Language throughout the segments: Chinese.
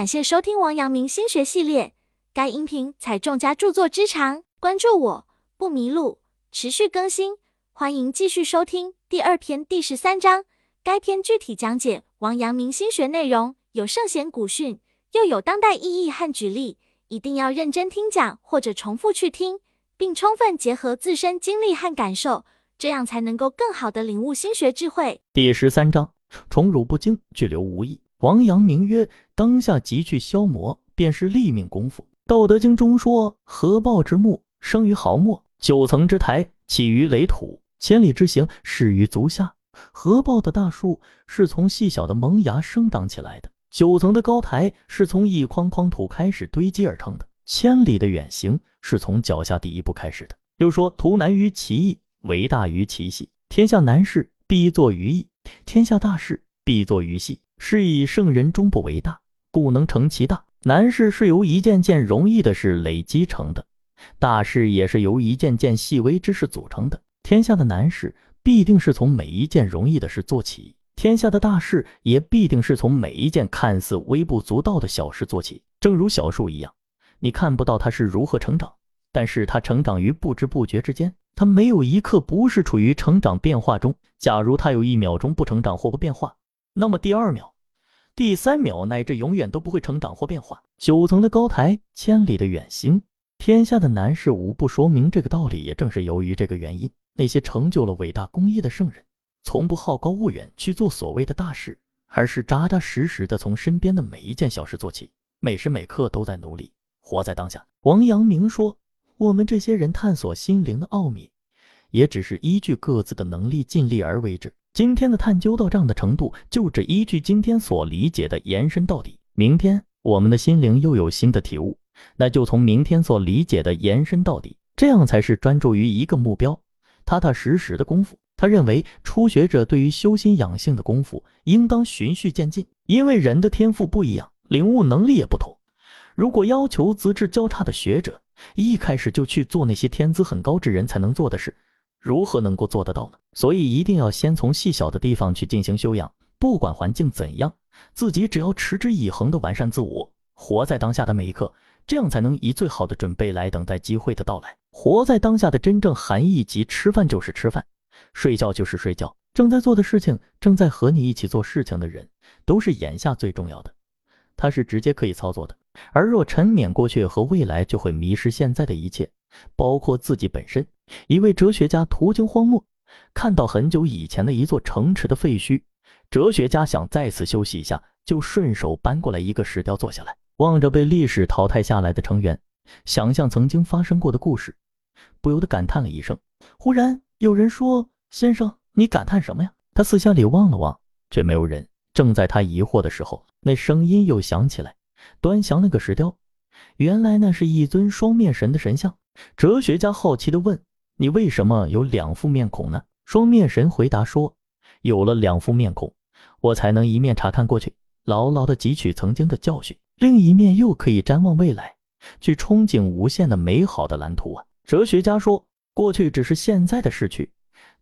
感谢收听王阳明心学系列，该音频采众家著作之长，关注我不迷路，持续更新，欢迎继续收听第二篇第十三章。该篇具体讲解王阳明心学内容，有圣贤古训，又有当代意义和举例，一定要认真听讲或者重复去听，并充分结合自身经历和感受，这样才能够更好的领悟心学智慧。第十三章：宠辱不惊，拒留无意。王阳明曰：“当下急去消磨，便是立命功夫。”《道德经》中说：“合抱之木，生于毫末；九层之台，起于垒土；千里之行，始于足下。”合抱的大树是从细小的萌芽生长起来的，九层的高台是从一筐筐土开始堆积而成的，千里的远行是从脚下第一步开始的。又说：“图难于其易，为大于其细。天下难事必作于易，天下大事必作于细。”是以圣人终不为大，故能成其大。难事是由一件件容易的事累积成的，大事也是由一件件细微之事组成的。天下的难事必定是从每一件容易的事做起，天下的大事也必定是从每一件看似微不足道的小事做起。正如小树一样，你看不到它是如何成长，但是它成长于不知不觉之间，它没有一刻不是处于成长变化中。假如它有一秒钟不成长或不变化，那么第二秒。第三秒乃至永远都不会成长或变化。九层的高台，千里的远行，天下的难事无不说明这个道理。也正是由于这个原因，那些成就了伟大功业的圣人，从不好高骛远去做所谓的大事，而是扎扎实实的从身边的每一件小事做起，每时每刻都在努力，活在当下。王阳明说：“我们这些人探索心灵的奥秘，也只是依据各自的能力尽力而为之。”今天的探究到这样的程度，就只依据今天所理解的延伸到底。明天我们的心灵又有新的体悟，那就从明天所理解的延伸到底，这样才是专注于一个目标，踏踏实实的功夫。他认为，初学者对于修心养性的功夫，应当循序渐进，因为人的天赋不一样，领悟能力也不同。如果要求资质较差的学者一开始就去做那些天资很高之人才能做的事，如何能够做得到呢？所以一定要先从细小的地方去进行修养，不管环境怎样，自己只要持之以恒的完善自我，活在当下的每一刻，这样才能以最好的准备来等待机会的到来。活在当下的真正含义即吃饭就是吃饭，睡觉就是睡觉，正在做的事情，正在和你一起做事情的人，都是眼下最重要的，它是直接可以操作的。而若沉湎过去和未来，就会迷失现在的一切，包括自己本身。一位哲学家途经荒漠，看到很久以前的一座城池的废墟。哲学家想在此休息一下，就顺手搬过来一个石雕坐下来，望着被历史淘汰下来的成员，想象曾经发生过的故事，不由得感叹了一声。忽然有人说：“先生，你感叹什么呀？”他四下里望了望，却没有人。正在他疑惑的时候，那声音又响起来。端详那个石雕，原来那是一尊双面神的神像。哲学家好奇地问：“你为什么有两副面孔呢？”双面神回答说：“有了两副面孔，我才能一面查看过去，牢牢地汲取曾经的教训；另一面又可以瞻望未来，去憧憬无限的美好的蓝图啊。”哲学家说：“过去只是现在的逝去，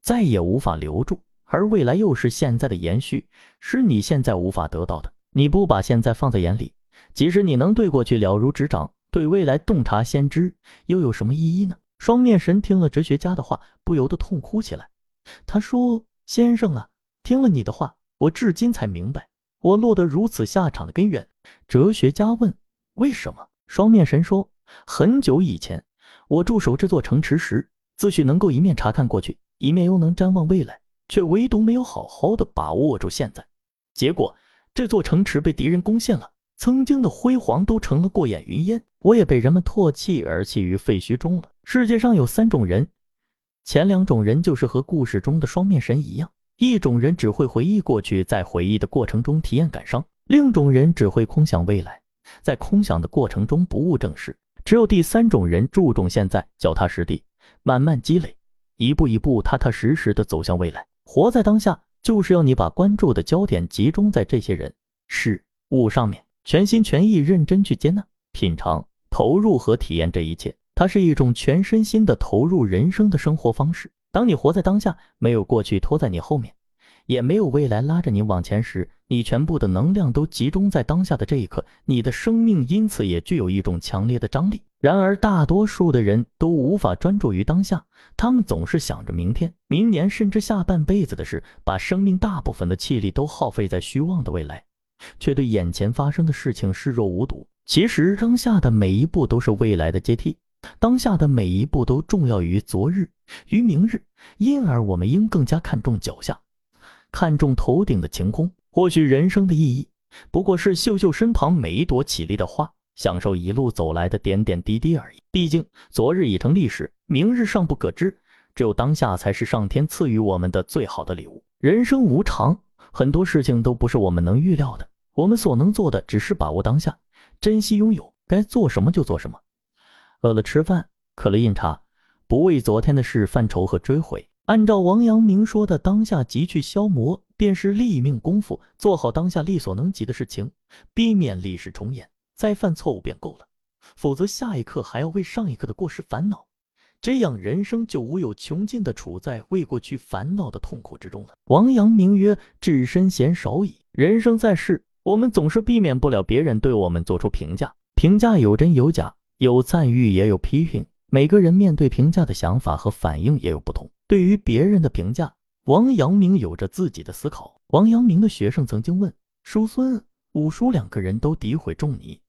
再也无法留住；而未来又是现在的延续，是你现在无法得到的。你不把现在放在眼里。”即使你能对过去了如指掌，对未来洞察先知，又有什么意义呢？双面神听了哲学家的话，不由得痛哭起来。他说：“先生啊，听了你的话，我至今才明白我落得如此下场的根源。”哲学家问：“为什么？”双面神说：“很久以前，我驻守这座城池时，自诩能够一面查看过去，一面又能瞻望未来，却唯独没有好好的把握住现在。结果，这座城池被敌人攻陷了。”曾经的辉煌都成了过眼云烟，我也被人们唾弃而弃于废墟中了。世界上有三种人，前两种人就是和故事中的双面神一样，一种人只会回忆过去，在回忆的过程中体验感伤；另一种人只会空想未来，在空想的过程中不务正事。只有第三种人注重现在，脚踏实地，慢慢积累，一步一步踏踏实实的走向未来。活在当下，就是要你把关注的焦点集中在这些人、事物上面。全心全意、认真去接纳、品尝、投入和体验这一切，它是一种全身心的投入人生的生活方式。当你活在当下，没有过去拖在你后面，也没有未来拉着你往前时，你全部的能量都集中在当下的这一刻，你的生命因此也具有一种强烈的张力。然而，大多数的人都无法专注于当下，他们总是想着明天、明年，甚至下半辈子的事，把生命大部分的气力都耗费在虚妄的未来，却对眼前发生的事情视若无睹。其实，当下的每一步都是未来的阶梯，当下的每一步都重要于昨日、于明日，因而我们应更加看重脚下。看重头顶的晴空，或许人生的意义不过是嗅嗅身旁每一朵绮丽的花，享受一路走来的点点滴滴而已。毕竟昨日已成历史，明日尚不可知，只有当下才是上天赐予我们的最好的礼物。人生无常，很多事情都不是我们能预料的，我们所能做的只是把握当下，珍惜拥有，该做什么就做什么。饿了吃饭，渴了饮茶，不为昨天的事犯愁和追悔。按照王阳明说的，当下即去消磨，便是立命功夫。做好当下力所能及的事情，避免历史重演，再犯错误便够了。否则，下一刻还要为上一刻的过失烦恼，这样人生就无有穷尽的处在为过去烦恼的痛苦之中了。王阳明曰：“置身贤少矣。”人生在世，我们总是避免不了别人对我们做出评价，评价有真有假，有赞誉也有批评。每个人面对评价的想法和反应也有不同。对于别人的评价，王阳明有着自己的思考。王阳明的学生曾经问叔孙、五叔两个人都诋毁仲尼，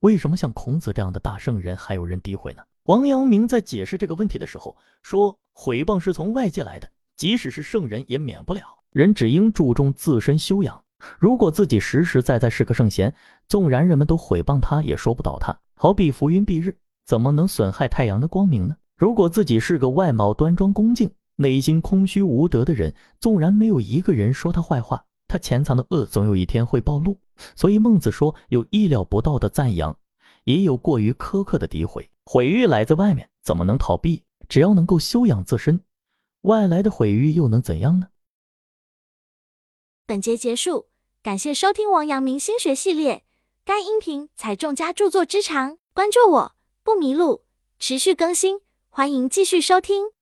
为什么像孔子这样的大圣人还有人诋毁呢？王阳明在解释这个问题的时候说，毁谤是从外界来的，即使是圣人也免不了。人只应注重自身修养。如果自己实实在在是个圣贤，纵然人们都毁谤他，也说不倒他。好比浮云蔽日，怎么能损害太阳的光明呢？如果自己是个外貌端庄恭敬，内心空虚无德的人，纵然没有一个人说他坏话，他潜藏的恶总有一天会暴露。所以孟子说：“有意料不到的赞扬，也有过于苛刻的诋毁。毁誉来自外面，怎么能逃避？只要能够修养自身，外来的毁誉又能怎样呢？”本节结束，感谢收听王阳明心学系列。该音频采众家著作之长，关注我不迷路，持续更新，欢迎继续收听。